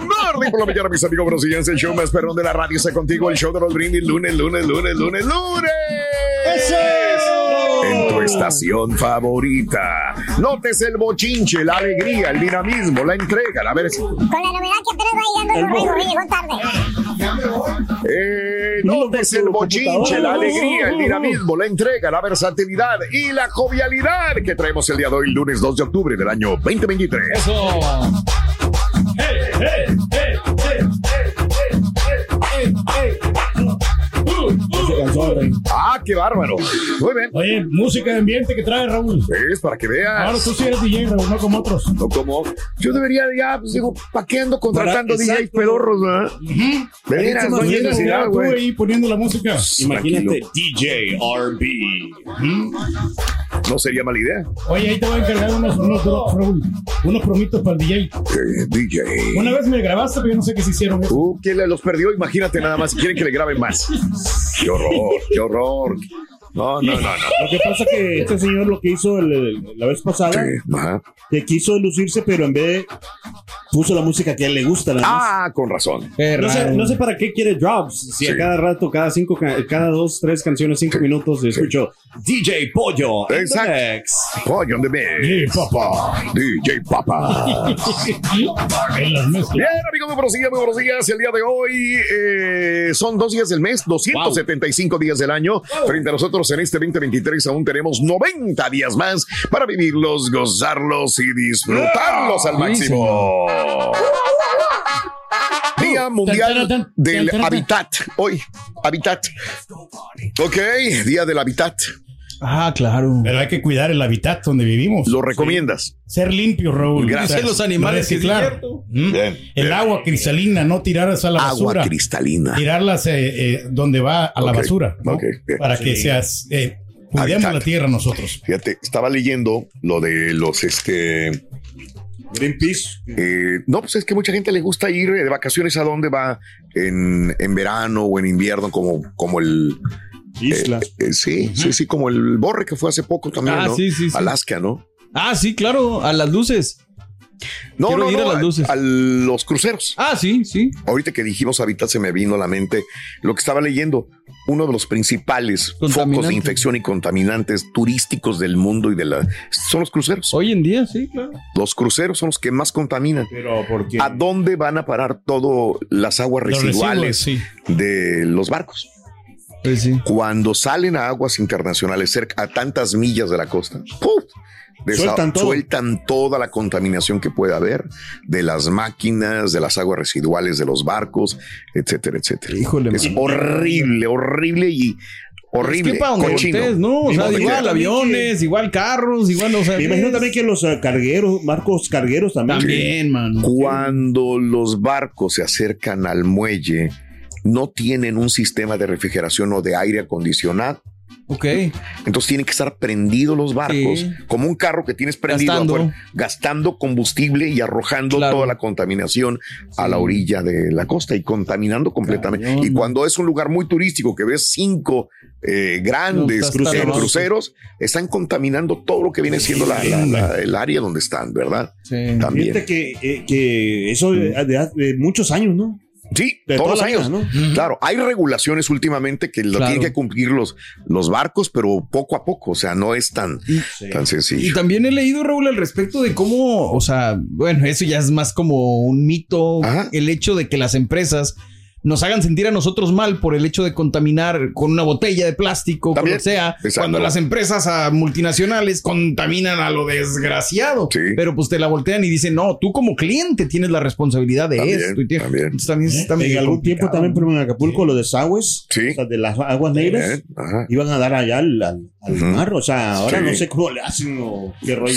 Morning por la mañana, mis amigos brasileños. El show más perrón de la radio está contigo. El show de los brindis, lunes, lunes, lunes, lunes, lunes. En tu estación favorita. Notes el bochinche, la alegría, el dinamismo, la entrega, la ver Con la novedad que apenas va llegando el llegó tarde. Eh, notes el bochinche, la alegría, el dinamismo, la entrega, la versatilidad y la jovialidad que traemos el día de hoy, lunes 2 de octubre del año 2023. hey. Ah, qué bárbaro. Muy bien. Oye, música de ambiente que trae Raúl. Es para que veas. Ahora tú sí eres DJ, Raúl, no como otros. No como. Yo debería ya, pues digo, ¿para qué ando contratando Para- DJs pedorros, verdad? De veras, no hay Imagínate, necesidad, tú güey. ahí poniendo la música. Imagínate, DJ RB. No sería mala idea. Oye, ahí te voy a encargar unos, unos drops, Raúl. Unos promitos para el DJ. Eh, DJ. Una vez me grabaste, pero yo no sé qué se hicieron. Uh, ¿quién le- los perdió? Imagínate nada más. Si quieren que le graben más. Qué horror, qué horror. No, no, no, no. Lo que pasa que este señor lo que hizo el- el- la vez pasada, Sí, que quiso lucirse, pero en vez de puso la música que a él le gusta. más. Ah, con razón. no, sé, no sé para qué quiere drops. Si Sí. a cada rato, cada cinco, ca- cada dos, tres canciones, cinco minutos, escucho DJ Pollo. Exacto. Pollo de DJ Papa. DJ Papa. Bien, amigos, muy buenos días, muy buenos días. El día de hoy eh, son dos días del mes, 275 días del año. Frente a nosotros en este 2023 aún tenemos 90 días más para vivirlos, gozarlos y disfrutarlos al máximo. Día Mundial del Hábitat. Hoy, Hábitat. Ok, Día del Ah, claro. Pero hay que cuidar el hábitat donde vivimos. ¿Lo recomiendas? Ser limpio, Raúl. Gracias. Los animales, reciclar. es cierto. Mm. Bien, El agua cristalina, no tirarlas a la Agua basura. cristalina. Tirarlas eh, eh, donde va a la basura. ¿no? Para que seas. eh, cuidemos la tierra nosotros. Fíjate, estaba leyendo lo de los este. Greenpeace. Eh, no, pues es que mucha gente le gusta ir de vacaciones a dónde va en, en verano o en invierno, como, como el. Islas. eh, eh, sí, sí, sí, como el Borre que fue hace poco también, Ah, ¿no? sí, sí, sí. Alaska, ¿no? Ah, sí, claro, a las luces. No, Quiero no, ir no, a las luces. a los cruceros. Ah, sí, sí. Ahorita que dijimos hábitat se me vino a la mente lo que estaba leyendo. Uno de los principales focos de infección y contaminantes turísticos del mundo y de la son los cruceros. Hoy en día, sí, claro. Los cruceros son los que más contaminan. Pero porque ¿A dónde van a parar todas las aguas Los residuales residuos, de los barcos? Pues sí. Cuando salen a aguas internacionales cerca a tantas millas de la costa, ¡puf! Sueltan todo. sueltan toda la contaminación que puede haber de las máquinas, de las aguas residuales de los barcos, etcétera, etcétera. Híjole, es horrible, horrible y horrible. Es que para voltees, ¿no? O sea, igual aviones, igual carros, igual, o sea. Me imagino es- también que los eh, cargueros, barcos cargueros también. También, mano. Cuando los barcos se acercan al muelle, no tienen un sistema de refrigeración o de aire acondicionado. Ok. Entonces tienen que estar prendidos los barcos, Sí. como un carro que tienes prendido Gastando. afuera, gastando combustible y arrojando Claro. toda la contaminación a la orilla de la costa y contaminando completamente. Cañón, y cuando es un lugar muy turístico que ves cinco eh, grandes No, está cruceros, están contaminando todo lo que viene siendo la- la- la- el área donde están, ¿verdad? Sí. También. Fíjate que, eh, que eso de, de- de muchos años, ¿no? Sí, De todos los años. vida, Claro, hay regulaciones últimamente que lo Claro. tienen que cumplir los, los barcos, pero poco a poco, o sea, no es tan, tan Y sencillo. también he leído, Raúl, al respecto de cómo, o sea, bueno, eso ya es más como un mito, Ajá. el hecho de que las empresas nos hagan sentir a nosotros mal por el hecho de contaminar con una botella de plástico, con lo También. que sea, Exacto. cuando las empresas ah, multinacionales contaminan a lo desgraciado, Sí. pero pues te la voltean y dicen, no, tú como cliente tienes la responsabilidad de También, esto. Y tienes- también. también está medio En algún complicado. tiempo también, pero en Acapulco, lo de desagües, Sí. o sea, de las aguas negras, iban a dar allá al, al- mar. O sea, ahora Sí. no sé cómo le hacen o qué rollo.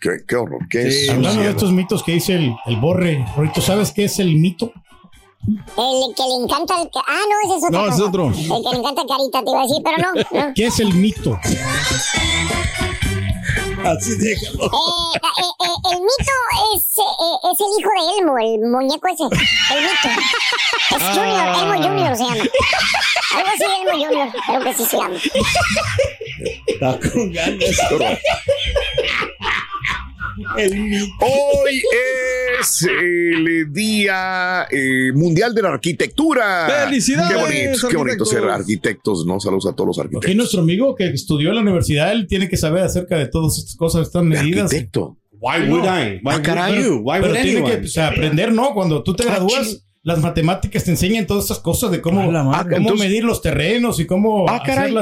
Qué, qué horror, qué Sí, es. Hablando de estos mitos que dice el, el Borre, Rorito, ¿sabes qué es el mito? El que le encanta el... Ah, no, ese es otro. No, ese es otro. El que le encanta carita, te iba a decir, pero no. no. ¿Qué es el mito? Así déjalo. Eh, eh, eh, el mito es, eh, es el hijo de Elmo, el muñeco ese. El mito. Es Junior, Elmo Junior se llama. Algo así, Elmo Junior. Creo que sí se llama. Está con ganas. Qué horror. El mito. Hoy es el Día eh, Mundial de la Arquitectura. ¡Felicidades, Qué bonito, qué bonito arquitectos! ser arquitectos, ¿no? Saludos a todos los Aquí arquitectos. nuestro amigo que estudió en la universidad, él tiene que saber acerca de todas estas cosas, estas medidas. Arquitecto. Why would I? Why Ah, caray. would you? Why Pero would tiene anyone? que aprender, ¿no? Cuando tú te Ah, gradúas, las matemáticas te enseñan todas estas cosas de cómo, Ah, cómo Entonces- medir los terrenos y cómo Ah, caray.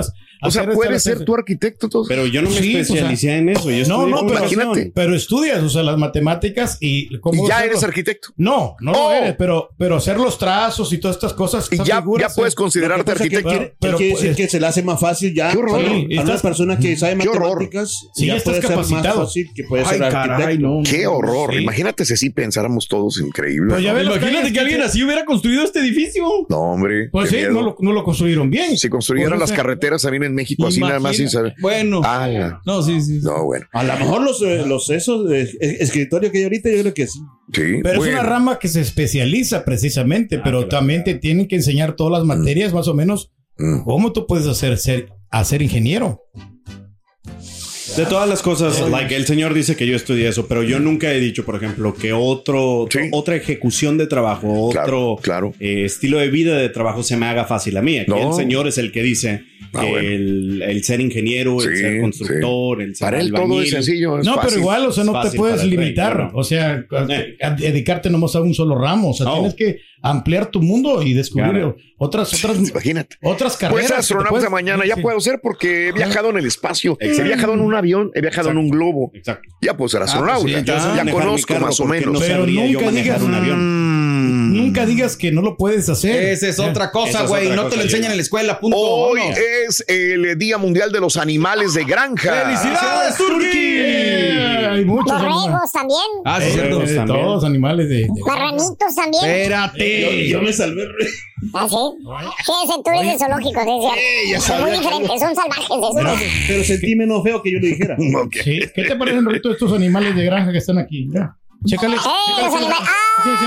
O sea, puedes ser tu arquitecto. Pero yo no me Sí, o especialicé en eso. Yo No, no, pero, imagínate. pero estudias, o sea, las matemáticas y cómo y ya hacerlo. eres arquitecto. No, no Oh. lo eres, pero, pero hacer los trazos y todas estas cosas. Y ya, figuras, ya puedes eh, considerarte que que arquitecto. quiere- Pero, quiere decir pues, que se le hace más fácil ya. Qué horror. Sí, para una persona que sabe Qué horror. matemáticas. Sí, ya ya estás puede ser más fácil que puede Ay, ser caray, arquitecto. no. Qué horror. Sí. Imagínate si así pensáramos todos increíble. Pues Imagínate que alguien así hubiera construido este edificio. No, hombre. Pues sí, no lo, construyeron bien. Si construyeran Pues, las carreteras también en México, así nada más sin saber. Bueno. Ah. No, sí, sí. no, bueno. A lo mejor los, eh, los esos de es- escritorio que hay ahorita, yo creo que sí. Sí. Pero bueno. es una rama que se especializa precisamente, pero claro, también te tienen que enseñar todas las materias, más o menos, Mm. cómo tú puedes hacer ser, hacer ingeniero. De todas las cosas, like, el señor dice que yo estudié eso, pero yo nunca he dicho, por ejemplo, que otro, Sí. otra ejecución de trabajo, Claro, otro claro. eh, estilo de vida de trabajo se me haga fácil a mí. Aquí No. el señor es el que dice Ah, que bueno. el, el ser ingeniero, el ser constructor, el ser Para él todo es albañil. sencillo. es No, fácil. pero igual, o sea, no te puedes rey, limitar, claro. o sea, a, Eh. a dedicarte nomás a un solo ramo, o sea, No. tienes que ampliar tu mundo y descubrir Claro. otras, otras, Imagínate. otras carreras. Pues astronauta puedes- mañana ya sí. puedo ser porque he viajado en el espacio, he viajado en un avión, he viajado en un globo. Exacto. Ya puedo ser astronauta. pues sí, Yo sé ya conozco más o menos. No Pero yo nunca digas un avión. Nunca digas que no lo puedes hacer. Esa es otra cosa, güey. No te lo enseñan en la escuela, punto. Hoy Vámonos. es el Día Mundial de los Animales de Granja. ¡Felicidades, Turki! Eh, Hay muchos animales. Borregos también. Ah, sí, Eh, cierto. también. todos animales de, de- Marranitos también. Espérate. Yo me salvé. ¿Ah, sí? Tú eres de zoológico, cierto. Son muy diferentes, son salvajes esos. Pero sentí menos feo que yo le dijera. Sí, ¿Qué te parecen, Rorito, estos animales de granja que están aquí? Mira, chécale. ¡Eh, chécale, los animales! Sí, sí,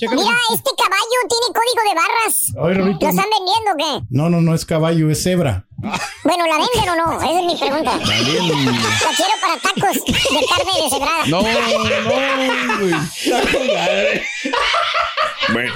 Mira, este caballo tiene código de barras. Rorito. ¿Lo están vendiendo o qué? No, no, no es caballo, es cebra. Bueno, ¿la venden o no? Esa es mi pregunta. La quiero para tacos de carne deshebrada. No, no, güey. Bueno.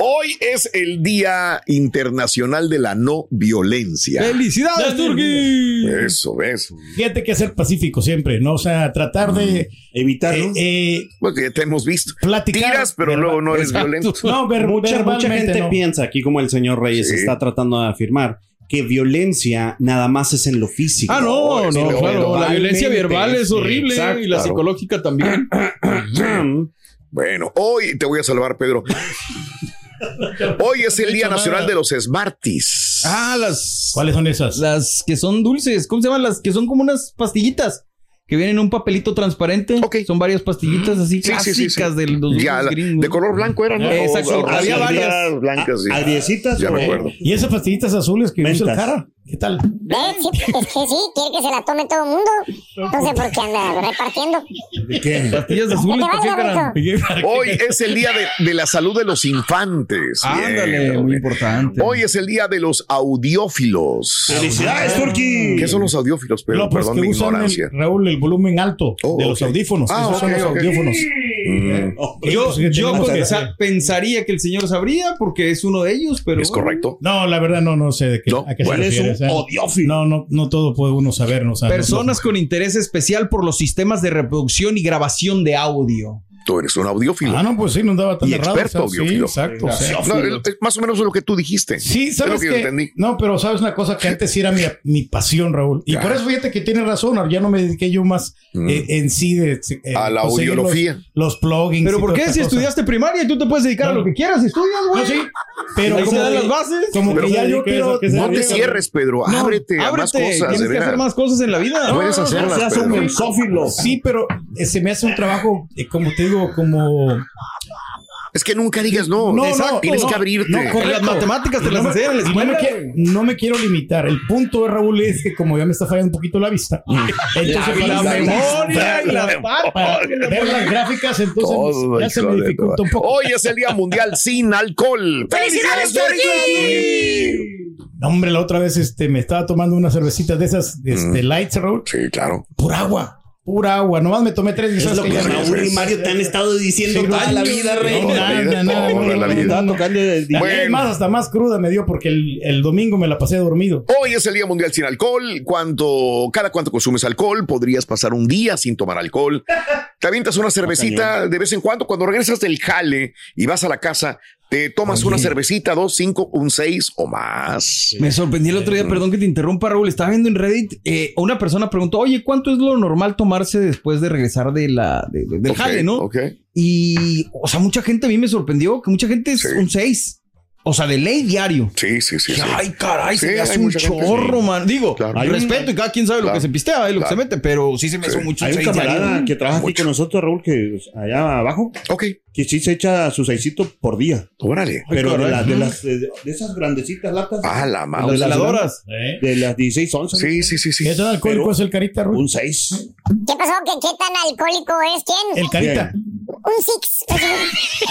Hoy es el Día Internacional de la No Violencia. ¡Felicidades, Turki! Eso, ¿ves? Fíjate que ser pacífico siempre, ¿no? O sea, tratar de Evitarlo. eh, eh, Pues ya te hemos visto. platicar. Tiras, pero luego no eres Exacto. violento. No, ver, mucha, gente no. piensa, aquí como el señor Reyes Sí. está tratando de afirmar, que violencia nada más es en lo físico. Ah, no, No, no, claro. La violencia verbal es sí, horrible exacto, y la claro. psicológica también. Bueno, hoy te voy a salvar, Pedro. Hoy es el De Día Nacional de los Smarties. Ah, las. ¿Cuáles son esas? Las que son dulces. ¿Cómo se llaman? Las que son como unas pastillitas. que vienen en un papelito transparente. Son varias pastillitas así Sí, sí, sí, clásicas sí. del los Ya, la- gringos. de color blanco eran, ¿no? Exacto. O- o Había varias. blancas, sí. agriecitas Ya o- me acuerdo. Y esas pastillitas azules que usa el cara. ¿Qué tal? ¿Ves? Sí, es que sí, quiere que se la tome todo el mundo. No sé por qué anda repartiendo. ¿De qué? Pastillas. Hoy es el día de, de la salud de los infantes. Ándale, Bien, muy bien. importante. Hoy es el día de los audiófilos. ¡Felicidades, Turki! ¿Qué son los audiófilos? Pero, no, pues perdón que mi usan ignorancia. el, Raúl el volumen alto Oh, de los audífonos. Ah, Esos son los ok. audífonos. Mm, Yo, Pues, yo pensaría que el señor sabría porque es uno de ellos, pero. es correcto. No, la verdad no, no sé de qué, No, a qué bueno, se es refiere. un o sea, audiófilo. No, no, no todo puede uno saber, no sabe. Personas con interés especial por los sistemas de reproducción y grabación de audio. Tú eres un audiófilo. Ah, no, pues sí, no andaba tan Y errado. experto o sea, sí, audiófilo. exacto. No, es más o menos lo que tú dijiste. Sí, Es lo sabes que yo que, entendí. no, pero sabes una cosa que antes sí era mi, mi pasión, Raúl. Y Ya. por eso fíjate que tienes razón, ahora ya no me dediqué yo más Mm. eh, en sí de eh, A la los- audiología. Los, plugins. Pero ¿por qué si cosa. estudiaste primaria y tú te puedes dedicar a lo que quieras? Estudias, güey. No, sí, pero Ahí se como dan que- las bases. Como Pero que ya se yo quiero. se No te cierres, Pedro. Ábrete a más Ábrete, cosas. tienes que hacer más cosas en la vida. Puedes hacerlas, Seas un. Sí, pero eh, se me hace un trabajo, como te digo, como. Es que nunca digas no. No, Exacto. no, Tienes no, que abrirte. no, correcto. las matemáticas te las no me- enseñan en la y no me, quiero, no me quiero limitar. El punto de Raúl es que como ya me está fallando un poquito la vista, entonces La para, memoria y las para ver las gráficas, entonces Todo, ya se me dificulta un poco. Hoy es el Día Mundial sin alcohol. ¡Felicidades, Turki! No, hombre, la otra vez este, me estaba tomando unas cervecitas de esas este, lights, Raúl. Sí, claro. Pura agua. Pura agua. Nomás me tomé tres y Es sabes lo que que ya Raúl y Mario te han estado diciendo Sí, toda la vida, rey. no, no, no, Bueno. es más, hasta más cruda me dio porque el, el domingo me la pasé dormido. Hoy es el Día Mundial sin alcohol. Cuanto, cada cuanto consumes alcohol, podrías pasar un día sin tomar alcohol. Te avientas una cervecita de vez en cuando. Cuando regresas del jale y vas a la casa, te tomas una cervecita, dos, cinco, un seis o más. Me sorprendí el otro día, perdón que te interrumpa, Raúl. Estaba viendo en Reddit, eh, una persona preguntó, oye, ¿cuánto es lo normal tomarse después de regresar de la, de- de- del jale, no? ok. Y, o sea, mucha gente a mí me sorprendió que mucha gente es Sí. un 6. O sea, de ley diario. Sí, sí, sí. sí. Ay, caray, Sí, se me hace un chorro, sí. man. Digo, Claro. hay respeto y cada quien sabe lo que se pistea, eh, lo que se mete, pero sí se me Sí. hizo mucho Hay un camarada diario. que trabaja aquí con nosotros, Raúl, que allá abajo, Ok, que sí se echa su seisito por día. órale. Pero de, caray. las de, las, de, de esas grandecitas latas. Ah, la Las mouse. veladoras. De las 16 onzas. Sí, sí, sí, sí. ¿Qué tan alcohólico Pero- es el carita, Raúl? Un 6. ¿Qué pasó? ¿Qué, qué tan alcohólico es quién? El carita. Un six.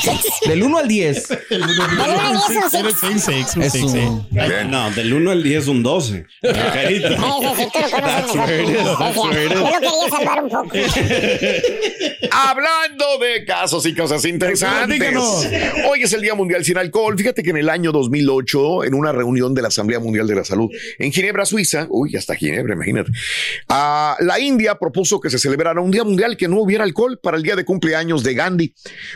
Six. Del 1 al 10. Del uno al. No, del 1 al 10 un 12. Carita. Quería salvar un poco. Hablando de casos y cosas interesantes. Hoy es el Día Mundial sin Alcohol. Fíjate que en el año 2008, en una reunión de la Asamblea Mundial de la Salud en Ginebra, Suiza, uy, hasta Ginebra, imagínate, ah, la India propuso que se celebrara un Día Mundial que no hubiera alcohol para el día de cumpleaños de Gandhi.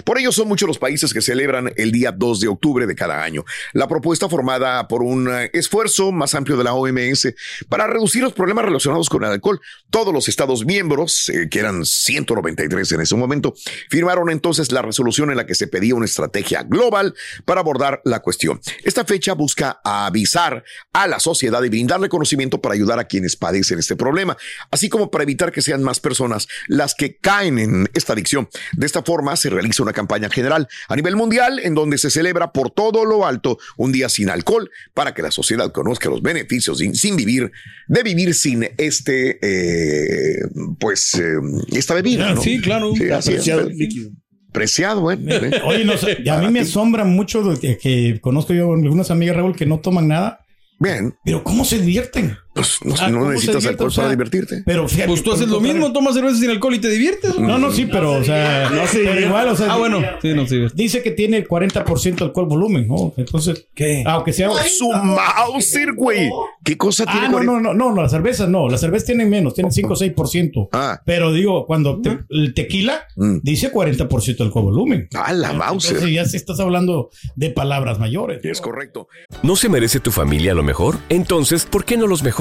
Por ello son muchos los países que celebran el día 2 de octubre de cada año. La propuesta formada por un eh, esfuerzo más amplio de la OMS para reducir los problemas relacionados con el alcohol. Todos los Estados miembros, eh, que eran 193 en ese momento, firmaron entonces la resolución en la que se pedía una estrategia global para abordar la cuestión. Esta fecha busca avisar a la sociedad y brindarle conocimiento para ayudar a quienes padecen este problema, así como para evitar que sean más personas las que caen en esta adicción. De esta forma se realiza una campaña general a nivel mundial en donde se celebra por todo lo alto un día sin alcohol para que la sociedad conozca los beneficios sin, sin vivir, de vivir sin este, eh, pues, eh, esta bebida. ¿no? Sí, claro. Sí, así es. Apreciado líquido. Preciado, ¿eh? ¿eh? Oye, no a mí me asombra mucho que, que conozco yo algunas amigas, Raúl, que no toman nada, Bien, pero ¿cómo se divierten? Pues no, Ah, no ¿cómo se necesitas alcohol O sea, para divertirte. Pero fíjate, Pues tú haces lo mismo, tomas cerveza sin alcohol y te diviertes. No, no, sí, pero, o sea, No se pero igual, o sea, Ah, bueno. Sí, no, sí. dice que tiene 40% alcohol volumen, ¿no? Entonces, ¿Qué? aunque sea. Su Mauser, güey. ¿Qué cosa tiene Ah, no, 40? no, no, no, las cervezas no, las cervezas tienen menos, tienen 5 o 6%. Ah. Pero digo, cuando te- el tequila Mm. dice 40% alcohol volumen. Ah, la Entonces Mauser. ya si estás hablando de palabras mayores. Es correcto. ¿No se merece tu familia lo mejor? Entonces, ¿por qué no los mejores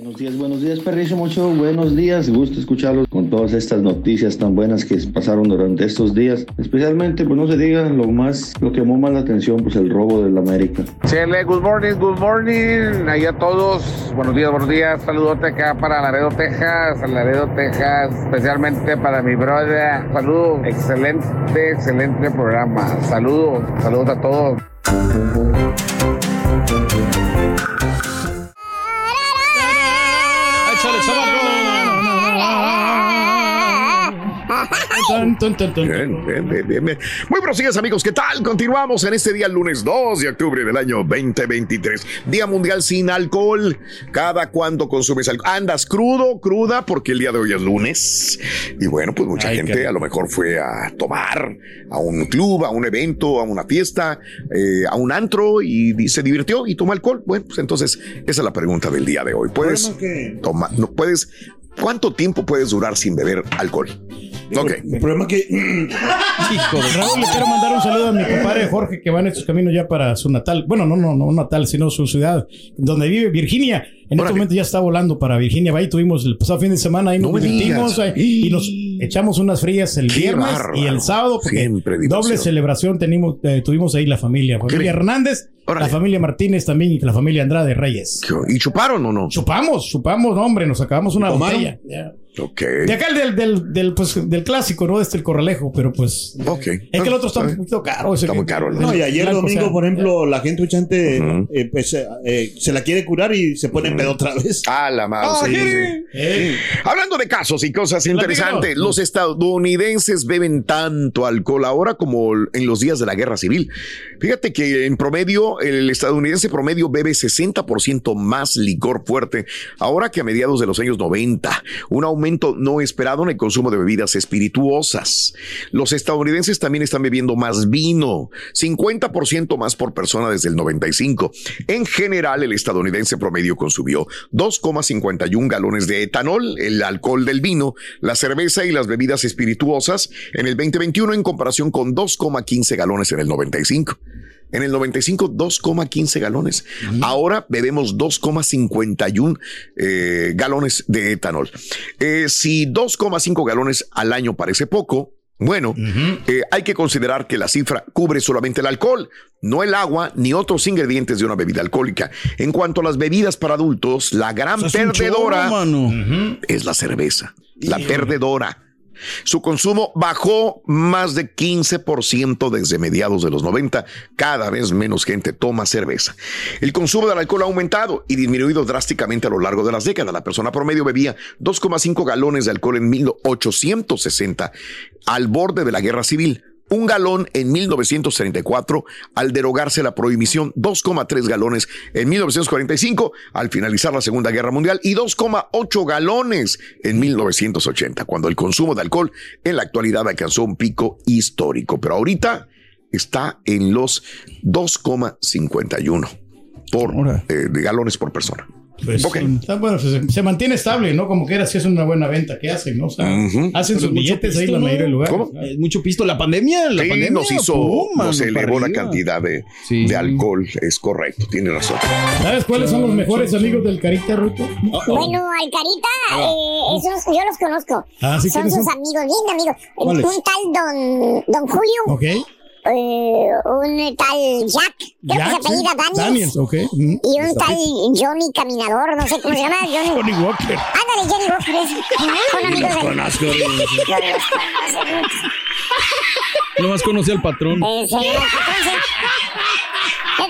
Buenos días, buenos días, perrizo, mucho buenos días. Gusto escucharlos con todas estas noticias tan buenas que pasaron durante estos días. Especialmente, pues no se diga lo más, lo que llamó más la atención, pues el robo del América. Chele, good morning, good morning. Ahí a todos. Buenos días, buenos días. Saludote acá para Laredo, Texas. Laredo, Texas. Especialmente para mi brother. Saludos. Excelente, excelente programa. Saludos, saludos a todos. Bien, bien, bien, bien, bien. Muy buenos días, amigos. ¿Qué tal? Continuamos en este día, lunes 2 de octubre del año 2023. Día Mundial sin alcohol. ¿Cada cuándo consumes alcohol? ¿Andas crudo, cruda? Porque el día de hoy es lunes. Y bueno, pues mucha Ay, gente qué- a lo mejor fue a tomar a un club, a un evento, a una fiesta, eh, a un antro y se divirtió y tomó alcohol. Bueno, pues entonces esa es la pregunta del día de hoy. ¿Puedes tomar? No puedes. ¿Cuánto tiempo puedes durar sin beber alcohol? Ok. El problema que. Raúl, le quiero mandar un saludo a mi compadre Jorge que va en estos caminos ya para su natal. Bueno, no, no, no un natal, sino su ciudad, donde vive Virginia. En este momento ya está volando para Virginia. Ahí tuvimos el pasado fin de semana, ahí nos No divertimos ahí, y nos echamos unas frías el Qué viernes bárbaro. y el sábado, porque Siempre diversión. doble celebración tenimos, eh, tuvimos ahí la familia. Familia Hernández, la familia Martínez también y la familia Andrade Reyes. ¿Y chuparon o no? Chupamos, chupamos, no, hombre, nos acabamos una ¿Tomaron? botella. Ok. De acá el del, del, del, pues, del clásico, ¿no? Este el corralejo, pero pues. Ok. Es que el otro está un poquito caro. Está muy caro, del No, y ayer blanco, domingo, o sea, por ejemplo, la gente muchante eh, pues, eh, eh, se la quiere curar y se pone pedo otra vez. Ah, la mouse. sí, sí. Hablando de casos y cosas interesantes, los estadounidenses beben tanto alcohol ahora como en los días de la guerra civil. Fíjate que en promedio, el estadounidense promedio bebe 60% más licor fuerte ahora que a mediados de los años 90. Un no esperado en el consumo de bebidas espirituosas. Los estadounidenses también están bebiendo más vino, 50% más por persona desde el 95. En general, el estadounidense promedio consumió 2,51 galones de etanol, el alcohol del vino, la cerveza y las bebidas espirituosas en el 2021 en comparación con 2,15 galones en el 95. En el 95, 2,15 galones. Ahora bebemos 2,51 eh, galones de etanol. Eh, si 2,5 galones al año parece poco, bueno, eh, hay que considerar que la cifra cubre solamente el alcohol, no el agua ni otros ingredientes de una bebida alcohólica. En cuanto a las bebidas para adultos, la gran perdedora chorro, es la cerveza, la perdedora. Su consumo bajó más de 15% desde mediados de los 90. Cada vez menos gente toma cerveza. El consumo del alcohol ha aumentado y disminuido drásticamente a lo largo de las décadas. La persona promedio bebía 2,5 galones de alcohol en 1860 al borde de la guerra civil. Un galón en 1934 al derogarse la prohibición, 2,3 galones en 1945 al finalizar la Segunda Guerra Mundial y 2,8 galones en 1980, cuando el consumo de alcohol en la actualidad alcanzó un pico histórico. Pero ahorita está en los 2,51 por eh, de galones por persona. Pues, está bueno, se, se mantiene estable, ¿no? Como que era, si es una buena venta que hacen, ¿no? O sea, Ujú. hacen sus billetes ahí pisto, la mayoría de lugares. ¿Cómo? Mucho pisto. La pandemia, la Sí, pandemia nos hizo, pum, mano, nos elevó la cantidad de, de alcohol, es correcto, tiene razón. ¿Sabes cuáles son los mejores amigos del Carita Ruto? Bueno, Alcarita, eh, esos yo los conozco. Ah, ¿sí? son ¿Quiénes sus son? amigos, bien amigos. Un tal don, don Julio. Ok. Eh, un tal Jack, creo Jack, que se apellida sí. Daniels. Mm. Y un tal Johnny Caminador, no sé cómo se llama. Johnny, Johnny Walker. Ándale, Johnny Walker. Son amigos de... conozco. Yo los conozco. Nomás conocí al patrón. Eh,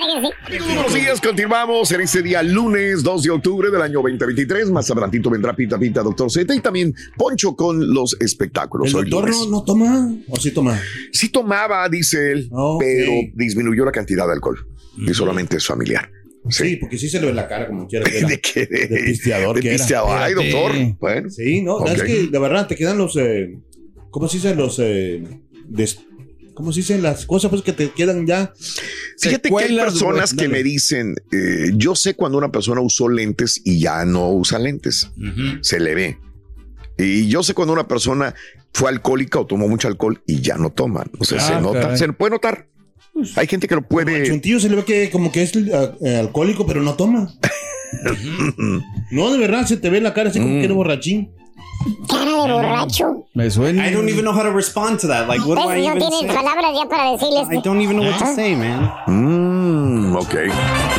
sí. Sí. Buenos días, continuamos en este día lunes 2 de octubre del año 2023. Más adelantito vendrá Pita Pita, Doctor Z y también Poncho con los espectáculos. ¿El Hoy doctor no, no toma? ¿O sí toma? Sí tomaba, dice él, pero disminuyó la cantidad de alcohol y solamente es familiar. Sí, porque sí se le ve la cara como quiera. que era. ¿De qué? De pisteador De que era. pisteador. Ay, doctor. Bueno. Sí, no, Ok. es que de verdad te quedan los... eh, ¿Cómo se dice? Los... eh, des- ¿Cómo se dicen las cosas pues que te quedan ya? Fíjate que hay personas que me dicen, eh, yo sé cuando una persona usó lentes y ya no usa lentes. Se le ve. Y yo sé cuando una persona fue alcohólica o tomó mucho alcohol y ya no toma. O sea, se Ah, nota, caray. se puede notar. Hay gente que lo puede. Chuntillo se le ve que como que es eh, alcohólico, pero no toma. no, de verdad, se te ve la cara así como que eres borrachín. Cara de borracho. Me suena. I don't even know how to respond to that. Like, what do I. No even say? palabras ya para decirles. I don't even know what to say, man. Mm, ok.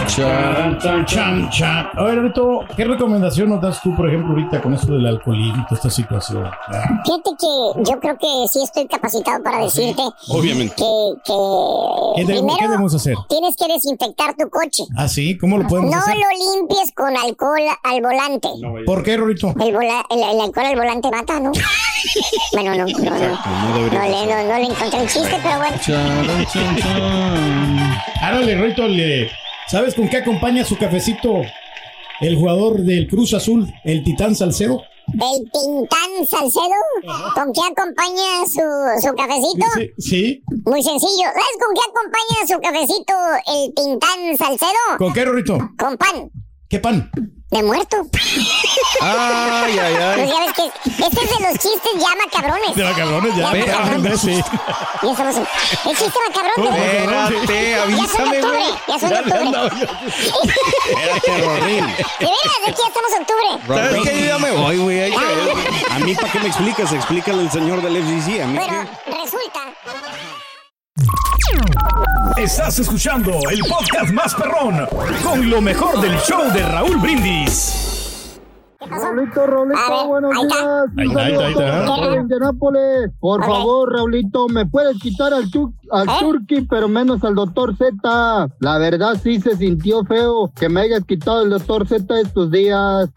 Chan, chan, chan, chan. A ver, Arito, ¿qué recomendación nos das tú, por ejemplo, ahorita con esto del alcoholismo, toda esta situación? Ah. Fíjate que yo creo que sí estoy capacitado para decirte Obviamente. que, que ¿Qué, debemos- primero qué debemos hacer? tienes que desinfectar tu coche. ¿Ah, sí? ¿Cómo lo No podemos hacer? lo limpies con alcohol al volante. ¿Por qué, Rorito? El, vola- el, el alcohol al volante mata, ¿no? bueno, no, no, no. no le, no, no le encontré el chiste, pero bueno. Árale, Rorito, le- ¿sabes con qué acompaña su cafecito el jugador del Cruz Azul, el Titán Salcedo? El Tintán Salcedo, ¿con qué acompaña su, su cafecito? Sí, sí. Muy sencillo. ¿Sabes con qué acompaña su cafecito el Tintán Salcedo? ¿Con qué, Rorito? Con pan ¿Qué pan? de muerto. Ay, ay, Pues ya ves que este es de los chistes ya macabrones. De cabrones, ya. Ya, sí. Ya estamos en... El chiste macabrón de... Espérate, Ya son avísame, octubre, ya son octubre. andaba Espérate, Rorín. De veras, es que ya estamos en octubre. ¿Sabes qué? Yo ya me voy, güey. Que- A mí, ¿para qué me explicas? Explícale al señor del FCC. A mí, Pero ¿qué? resulta... Estás escuchando el podcast más perrón con lo mejor del show de Raúl Brindis. Raulito, Raulito, buenos días. Ahí está, ahí está, ahí está. Soy de Indianápolis. Por favor, Raulito, me puedes quitar al, tu- al Turqui, pero menos al doctor Z. La verdad sí se sintió feo que me hayas quitado el doctor Z estos días.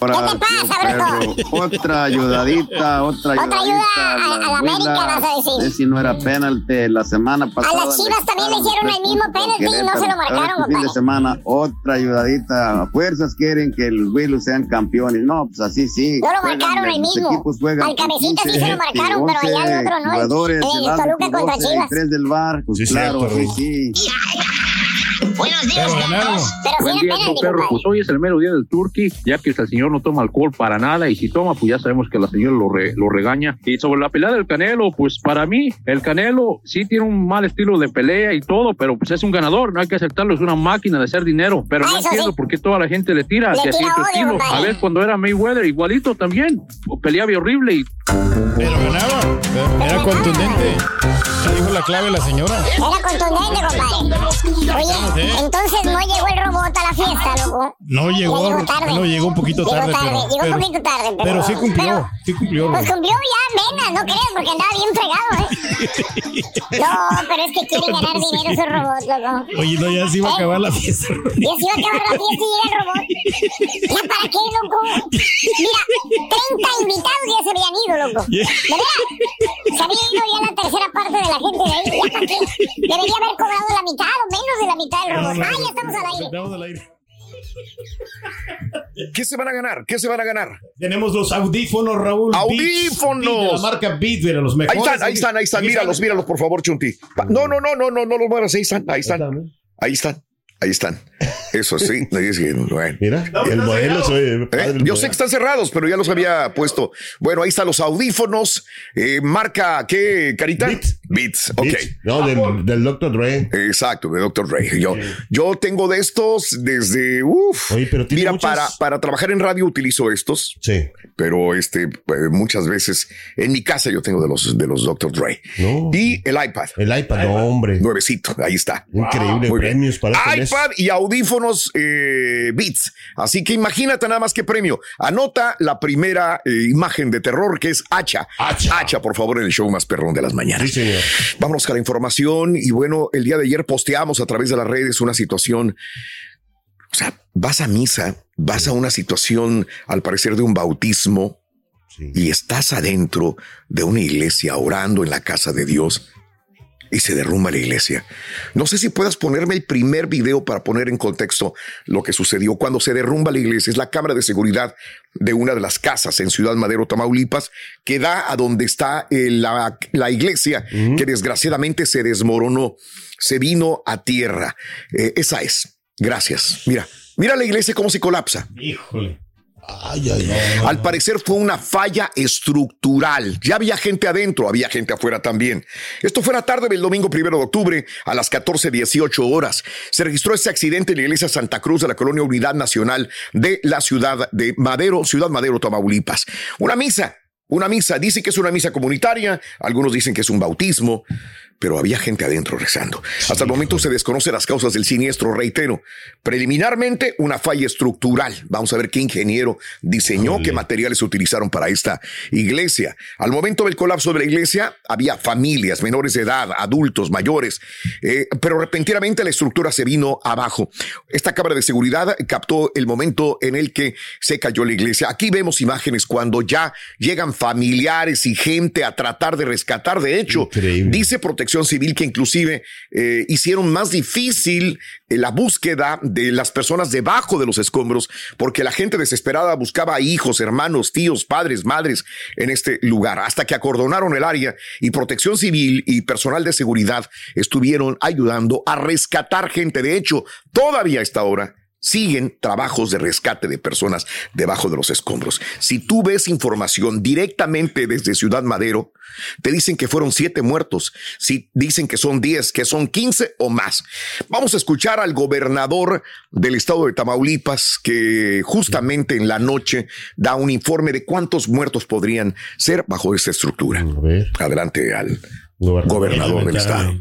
Ahora, perro, otra ayudadita, otra ayudadita. Otra ayuda a- a la América, vas a decir. Ese si no era penalti la semana pasada. A las Chivas también le hicieron el mismo penalti y no se lo marcaron, Este fin de semana, otra ayudadita. A fuerzas quieren que los Willos sean campeones. No, pues así sí. No lo marcaron el los mismo. equipos juegan Al cabecita sí 15, se lo marcaron, pero allá el otro no. Jugadores, el Toluca contra 12, Chivas. tres del bar. Pues Sí, claro, sí. Buenos días, Pero Buen día, perro. Pues hoy es el mero día del turqui, ya que el señor no toma alcohol para nada y si toma, pues ya sabemos que la señora lo, re- lo regaña. Y sobre la pelea del Canelo, pues para mí, el Canelo sí tiene un mal estilo de pelea y todo, pero pues es un ganador, no hay que aceptarlo, es una máquina de hacer dinero. Pero no Ah, eso entiendo sí. por qué toda la gente le tira hacia cierto estilo. A ver, cuando era Mayweather, igualito también, peleaba horrible y Pero ganaba. Era contundente. Dijo la clave la señora. Era contundente, compadre. Oye, entonces no llegó el robot a la fiesta, loco. No llegó, Ya llegó tarde. no llegó un poquito Llegó tarde, tarde, pero, llegó pero, un poquito tarde, pero... pero sí cumplió, pero- sí cumplió. Pues cumplió ya, apenas, no creas, porque andaba bien fregado, ¿eh? No, pero es que quieren ganar dinero esos robots, loco. Oye, no, ya se iba a ¿Eh? acabar la fiesta. Ya se iba a acabar la fiesta y llega el robot. ¿Ya para qué, loco? Mira, 30 invitados ya se habían ido, loco. ¿De verdad? Se había ido ya la tercera parte de la gente de ahí. ¿Ya para qué? Debería haber cobrado la mitad o menos de la mitad estamos al aire. Estamos al aire. ¿Qué se van a ganar? ¿Qué se van a ganar? Tenemos los audífonos, Raúl. ¡Audífonos! Beats, Beats de la marca Beats, los Ahí mejores. están, ahí están, ahí están. Míralos, míralos, por favor, Chunti. No, no, no, no, no, no los mueras. Ahí están, ahí están. Ahí están. Ahí están. Eso sí. no dice que, bueno. Mira, el modelo ve ¿Eh? Yo modelo. sé que están cerrados, pero ya los había puesto. Bueno, ahí están los audífonos. Eh, marca, ¿qué, Carita? Beats. ok. Beats. No, del, del Dr. Dre. Exacto, de Dr. Dre. Yo, yo tengo de estos desde. Uf, mira, muchas- para, para trabajar en radio utilizo estos. Sí. Pero este, eh, muchas veces en mi casa yo tengo de los, de los Dr. Dre. Y el iPad. El iPad, no, hombre. Nuevecito, ahí está. Increíble, bien. premios para. iPad y audífonos eh, Beats. Así que imagínate nada más que premio. Anota la primera eh, imagen de terror que es Hacha. Hacha. por favor, en el show más perrón de las mañanas. Sí, señor. Vámonos con la información. Y bueno, el día de ayer posteamos a través de las redes una situación. O sea, vas a misa, vas a una situación, al parecer, de un bautismo. Y estás adentro de una iglesia orando en la casa de Dios y se derrumba la iglesia. No sé si puedas ponerme el primer video para poner en contexto lo que sucedió cuando se derrumba la iglesia. Es la cámara de seguridad de una de las casas en Ciudad Madero, Tamaulipas, que da a donde está eh, la, la iglesia, que desgraciadamente se desmoronó, se vino a tierra. Eh, esa es. Gracias. Mira, mira la iglesia cómo se colapsa. Híjole. Al parecer fue una falla estructural. Ya había gente adentro, había gente afuera también. Esto fue la tarde del domingo primero de octubre a las 14:18 horas. Se registró este accidente en la iglesia Santa Cruz de la colonia Unidad Nacional de la ciudad de Madero, Ciudad Madero, Tamaulipas. Una misa. Una misa, dice que es una misa comunitaria, algunos dicen que es un bautismo, pero había gente adentro rezando. Hasta el momento se desconocen las causas del siniestro, reitero. Preliminarmente, una falla estructural. Vamos a ver qué ingeniero diseñó, qué materiales se utilizaron para esta iglesia. Al momento del colapso de la iglesia, había familias, menores de edad, adultos, mayores, eh, pero repentinamente la estructura se vino abajo. Esta cámara de seguridad captó el momento en el que se cayó la iglesia. Aquí vemos imágenes cuando ya llegan familiares y gente a tratar de rescatar. De hecho, dice Protección Civil que inclusive eh, hicieron más difícil eh, la búsqueda de las personas debajo de los escombros porque la gente desesperada buscaba hijos, hermanos, tíos, padres, madres en este lugar hasta que acordonaron el área y Protección Civil y personal de seguridad estuvieron ayudando a rescatar gente. De hecho, todavía a esta hora siguen trabajos de rescate de personas debajo de los escombros. Si tú ves información directamente desde Ciudad Madero, te dicen que fueron siete muertos. Si dicen que son diez, que son quince o más. Vamos a escuchar al gobernador del estado de Tamaulipas que justamente en la noche da un informe de cuántos muertos podrían ser bajo esta estructura. Adelante al gobernador del estado.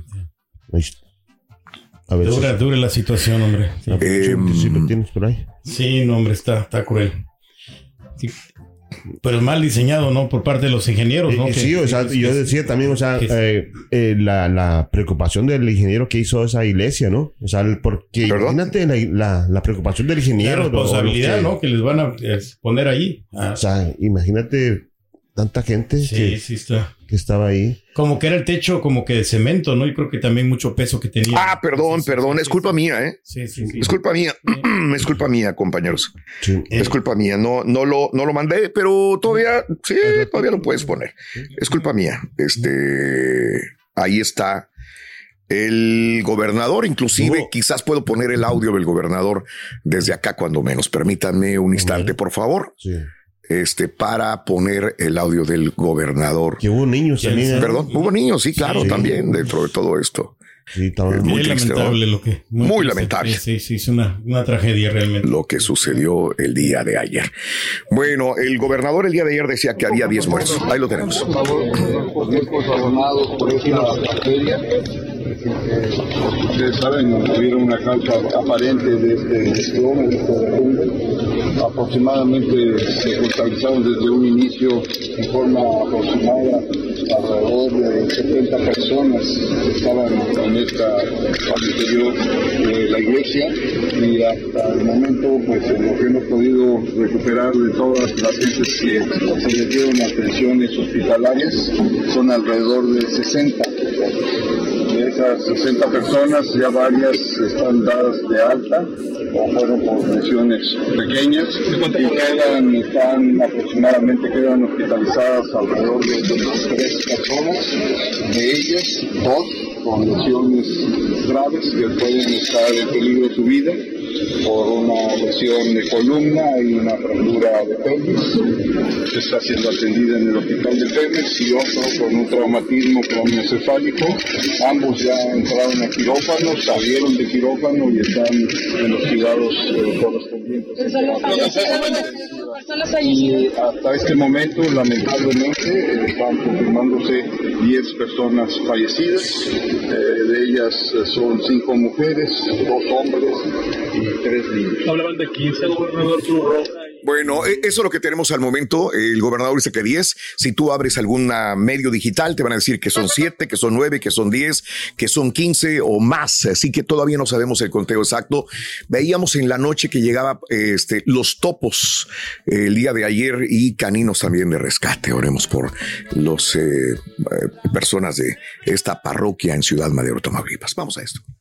A ver, Dura, dura la situación, hombre. Eh, si lo tienes por ahí. Sí, no, hombre, está, está cruel. Sí. Pero es mal diseñado, ¿no? Por parte de los ingenieros, ¿no? Eh, Que- sí, o sea, que- yo decía también, o sea, eh, eh, la, la preocupación del ingeniero que hizo esa iglesia, ¿no? O sea, porque imagínate la, la, la preocupación del la ingeniero. o responsabilidad, que- ¿no? Que les van a eh, poner ahí. Ah, O sea, imagínate tanta gente Sí, que, sí está. Que estaba ahí. Como que era el techo como que de cemento, ¿no? Y creo que también mucho peso que tenía. Ah, perdón, perdón, es culpa mía, ¿eh? Sí, sí, sí. Es culpa mía, es culpa mía, compañeros. Es culpa mía, no, no lo, no lo mandé, pero todavía, sí, todavía lo puedes poner. Es culpa mía. Este, ahí está el gobernador, inclusive quizás puedo poner el audio del gobernador desde acá cuando menos. Permítanme un instante, por favor. Este, para poner el audio del gobernador. Que hubo niños también. ¿eh? Perdón, hubo niños, sí, claro, Sí. también dentro de todo esto. Sí, estaba Es muy Muy triste, ¿no? lamentable lo que. Muy lamentable. Sí, sí, sí, es una, una tragedia realmente. Lo que sucedió el día de ayer. Bueno, el gobernador el día de ayer decía que había 10 muertos. Ahí lo tenemos. Tiempos abonados por esta tragedia. Ustedes saben, hubieron una causa aparente de este desplome, de este derrumbe. Aproximadamente se contabilizaron desde un inicio en forma aproximada alrededor de 70 personas que estaban en esta parte interior de la iglesia y hasta el momento pues lo que hemos podido recuperar de todas las gentes que se les dieron atenciones hospitalarias son alrededor de 60 de esas 60 personas, ya varias están dadas de alta o fueron por lesiones pequeñas y quedan, están aproximadamente quedan hospitalizadas alrededor de 23 personas, de ellas dos con lesiones graves que pueden estar en peligro su vida por una lesión de columna y una fractura de pelvis. Está siendo atendida en el hospital de Pemex y otro con un traumatismo cronioencefálico. Ambos ya entraron a quirófano, salieron de quirófano y están en los cuidados eh, correspondientes. Y hasta este momento, lamentablemente, están confirmándose 10 personas fallecidas. Eh, de ellas eh, son 5 mujeres, 2 hombres y 3 niños. Hablaban de 15, gobernador Cruz Roja. Bueno, e- eso es lo que tenemos al momento. El gobernador dice que 10. Si tú abres algún medio digital, te van a decir que son 7, que son 9, que son 10, que son 15 o más. Así que todavía no sabemos el conteo exacto. Veíamos en la noche que llegaba este, los topos eh, el día de ayer y caninos también de rescate. Oremos por los eh, eh, personas de esta parroquia en Ciudad Madero, Tamaulipas. Vamos a esto.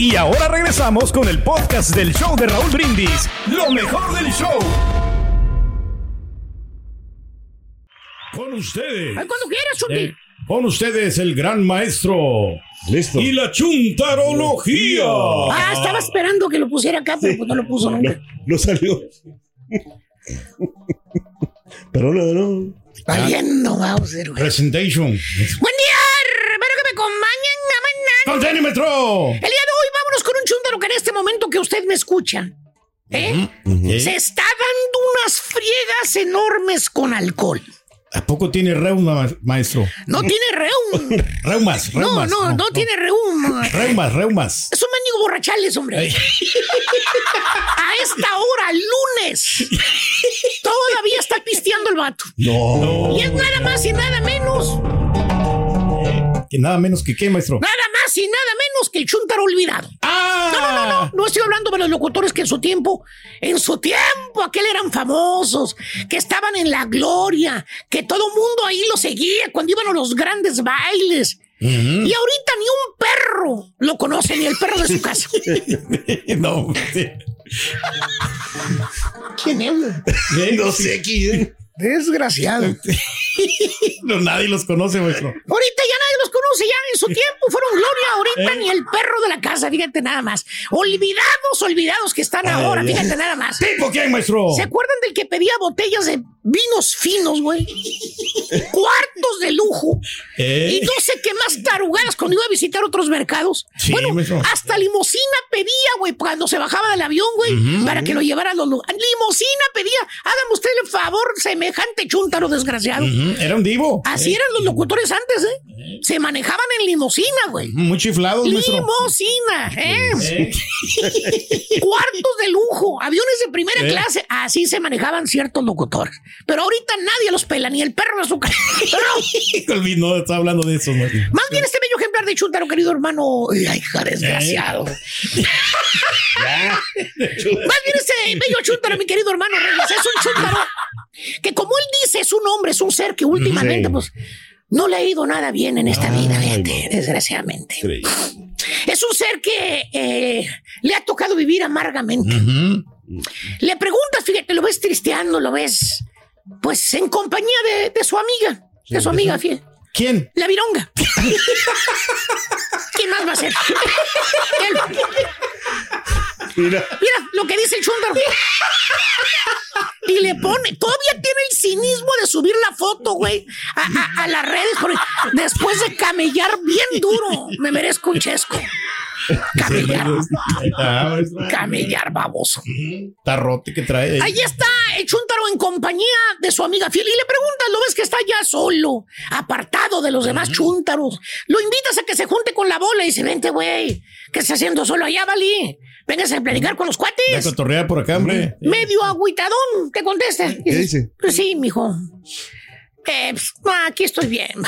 Y ahora regresamos con el podcast del show de Raúl Brindis. Lo mejor del show. Con ustedes. Ay, cuando quieras. Eh, con ustedes el gran maestro. Listo. Y la chuntarología. Ah, estaba esperando que lo pusiera acá, pero pues no lo puso nunca. No salió. Pero no, no. Valiendo, Bowser, güey. Presentation. Buen día, espero que me acompañen a mañana. ¡Conténimetro! El día de hoy vámonos con un chúntaro que en este momento que usted me escucha, ¿eh? Se está dando unas friegas enormes con alcohol. ¿A poco tiene reuma, maestro? No tiene reum. Reumas, No, reumas. no, no tiene reum. Reumas, reumas. Es un mendigo borrachales, hombre. A esta hora, lunes, todavía está pisteando el vato. No. Y es nada más y nada menos, Que nada menos que qué, maestro. nada más y nada menos que el chuntaro olvidado. No, no, no, no, no estoy hablando de los locutores que en su tiempo, en su tiempo, aquel eran famosos, que estaban en la gloria, que todo mundo ahí lo seguía cuando iban a los grandes bailes. Y ahorita ni un perro lo conoce, ni el perro de su casa. no. ¿Quién es? No sé quién. Desgraciado. No, nadie los conoce, maestro. Ahorita ya nadie los conoce, ya en su tiempo fueron gloria, ahorita ni el perro de la casa, fíjate nada más. Olvidados, olvidados que están Ay, ahora, fíjate nada más. ¿Tipo quién, maestro? ¿Se acuerdan del que pedía botellas de vinos finos, güey? Cuartos de lujo. ¿Eh? Y no sé qué más tarugadas cuando iba a visitar otros mercados. Sí, bueno, hasta limosina pedía, güey, cuando se bajaba del avión, güey, para que lo llevara a los lugares. Limosina pedía. Hágame usted el favor, semejante chúntaro desgraciado. Ujú, Era un divo. Así Eh, eran los locutores antes, ¿eh? Se manejaban en limosina, güey. Muy chiflados. Limosina, ¿eh? Cuartos de lujo, aviones de primera clase. Así se manejaban ciertos locutores. Pero ahorita nadie los pela, ni el perro. Pero no. Estaba hablando de eso, maestro. Más bien este bello ejemplar de chúntaro, querido hermano. Ay, hija, desgraciado. Más bien este bello chúntaro, mi querido hermano Reyes, es un chúntaro que como él dice, es un hombre, es un ser que últimamente, Sí. pues, no le ha ido nada bien en esta vida, fíjate, desgraciadamente. Increíble. Es un ser que eh, le ha tocado vivir amargamente. Le preguntas, fíjate, lo ves tristeando, lo ves, pues, en compañía de, de su amiga, de su amiga fiel. ¿Quién? La vironga. ¿Quién más va a ser? Él. Mira. lo que dice el chúndaro. y le pone, todavía tiene el cinismo de subir la foto, güey, a, las redes. después de camellar bien duro, me merezco un chesco. Camellar. Camellar, baboso. Tarrote que trae. Ahí. está el chúntaro en compañía de su amiga fiel y le preguntas, ¿lo ves que está ya solo, apartado de los demás chúntaros? Lo invitas a que se junte con la bola y dice, vente, güey, ¿qué está haciendo solo allá, Vali? Véngase a platicar con los cuates. A por acá, hombre. Medio agüitadón, te contesta. ¿Qué dice? Pues sí, mijo. Eh, pues, aquí estoy bien.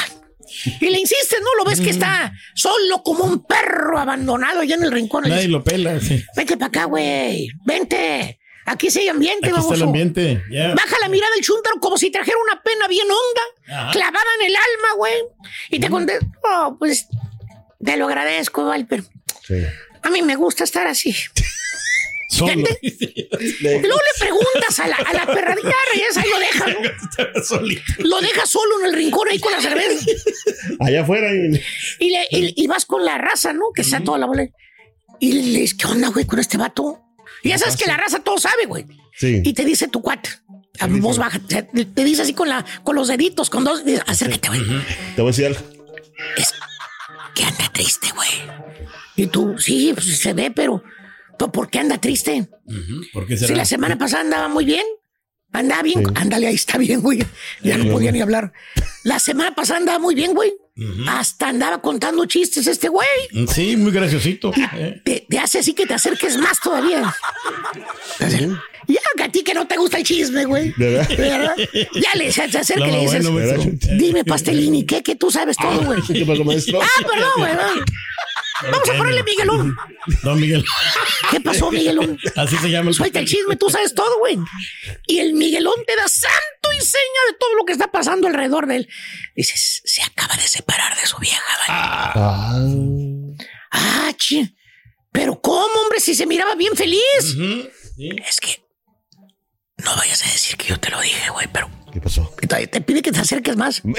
Y le insiste, ¿no? Lo ves que está solo como un perro abandonado allá en el rincón. Nadie lo pela, sí. Vente para acá, güey. Vente. Aquí sí hay ambiente, Aquí está el ambiente. Baja la mirada del chúntaro como si trajera una pena bien honda, clavada en el alma, güey. Y te contesta, oh, pues te lo agradezco, Valper. Sí. A mí me gusta estar así. Solo. Luego le preguntas a la, a la perradita regresa y lo deja. Lo deja solo en el rincón ahí con la cerveza. Allá afuera. Y, le, y, vas con la raza, ¿no? Que sea toda la bola. Y le dices, ¿qué onda, güey, con este vato? Y ya sabes que la raza todo sabe, güey. Sí. Y te dice tu cuate. A voz baja. Te, dice así con, la, con los deditos, con dos. Acércate, güey. Te voy a decir algo. Es que anda triste, güey. Y tú, sí, pues se ve, pero ¿Por qué anda triste? Si la semana pasada andaba muy bien. Andaba bien. Ándale, ahí está bien, güey. Ya no podía ni hablar. La semana pasada andaba muy bien, güey. Hasta andaba contando chistes este güey. Sí, muy graciosito. Eh. Te, hace así que te acerques más todavía. Ya, que a ti que no te gusta el chisme, güey. ¿Verdad? Ya le se acerca y le dices, dime, Pastelini, ¿qué? Que tú sabes todo, güey. ¿Qué pasó, maestro? Ah, perdón, güey. Vamos a ponerle Miguelón. Don Miguel. ¿Qué pasó, Miguelón? Así se llama. Suelta el chisme, tú sabes todo, güey. Y el Miguelón te da santo y seña de todo lo que está pasando alrededor de él. Dices, se acaba de separar de su vieja, güey. Ah, ah Pero ¿cómo, hombre? Si se miraba bien feliz. Es que no vayas a decir que yo te lo dije, güey, pero. ¿Qué pasó? Te pide que te acerques más.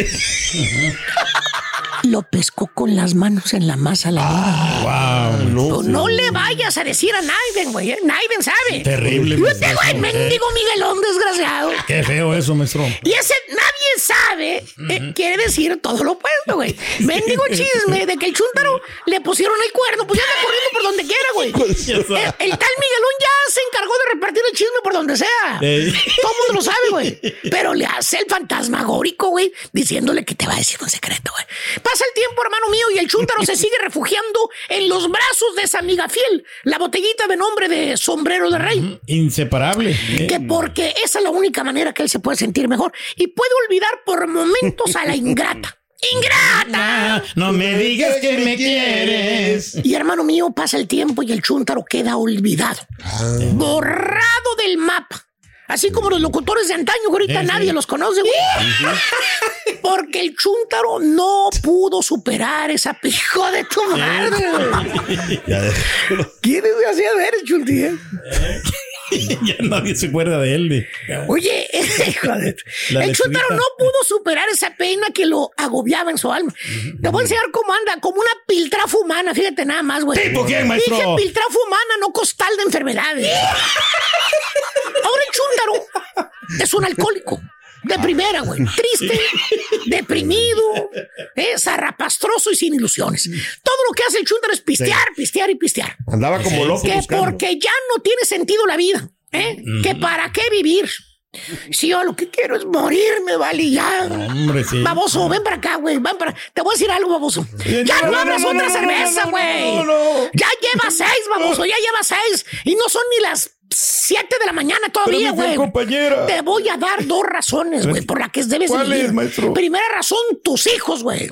lo pescó con las manos en la masa la ah, wow, no, le vayas a decir a Naiden, güey. ¿eh? Naiden sabe. Terrible. Este güey, mendigo Miguelón, desgraciado. Qué feo eso, maestro. Y ese sabe, eh, quiere decir todo lo opuesto, güey. Mendigo chisme de que el chúntaro le pusieron el cuerno, pues ya anda corriendo por donde quiera, güey. el, tal Miguelón ya se encargó de repartir el chisme por donde sea. Todo el mundo lo sabe, güey. Pero le hace el fantasmagórico, güey, diciéndole que te va a decir un secreto, güey pasa el tiempo, hermano mío, y el chúntaro se sigue refugiando en los brazos de esa amiga fiel, la botellita de nombre de sombrero de rey. Inseparable. Que porque esa es la única manera que él se puede sentir mejor y puede olvidar por momentos a la ingrata. ¡Ingrata! No me digas que me quieres. Y hermano mío, pasa el tiempo y el chúntaro queda olvidado. Ah. Borrado del mapa. Así como los locutores de antaño, ahorita nadie los conoce, güey. Porque el chúntaro no pudo superar esa pijo de tu madre. ¿Quién es así a ver, chunti? Eh? ya nadie se acuerda de él. Oye, joder, el chúntaro no pudo superar esa pena que lo agobiaba en su alma. Te voy a enseñar cómo anda, como una piltrafa humana, fíjate nada más, güey. ¿Por qué, maestro? Dije piltrafa humana, no costal de enfermedades. Ahora el chúntaro es un alcohólico. De primera, güey. Triste, deprimido, eh, zarrapastroso y sin ilusiones. Todo lo que hace el chúndaro es pistear, pistear y pistear. Andaba como loco. Que porque ya no tiene sentido la vida. ¿eh? Que para qué vivir. Si yo lo que quiero es morirme, vale, ya. Hombre, sí. Baboso, ven para acá, güey. Ven para. Te voy a decir algo, baboso. Ya no, abras otra cerveza, güey. Ya lleva seis, baboso. Ya lleva seis. Y no son ni las 7 de la mañana todavía, güey. Te voy a dar dos razones, güey, por las que debes ¿Cuál es, maestro? Primera razón, tus hijos, güey.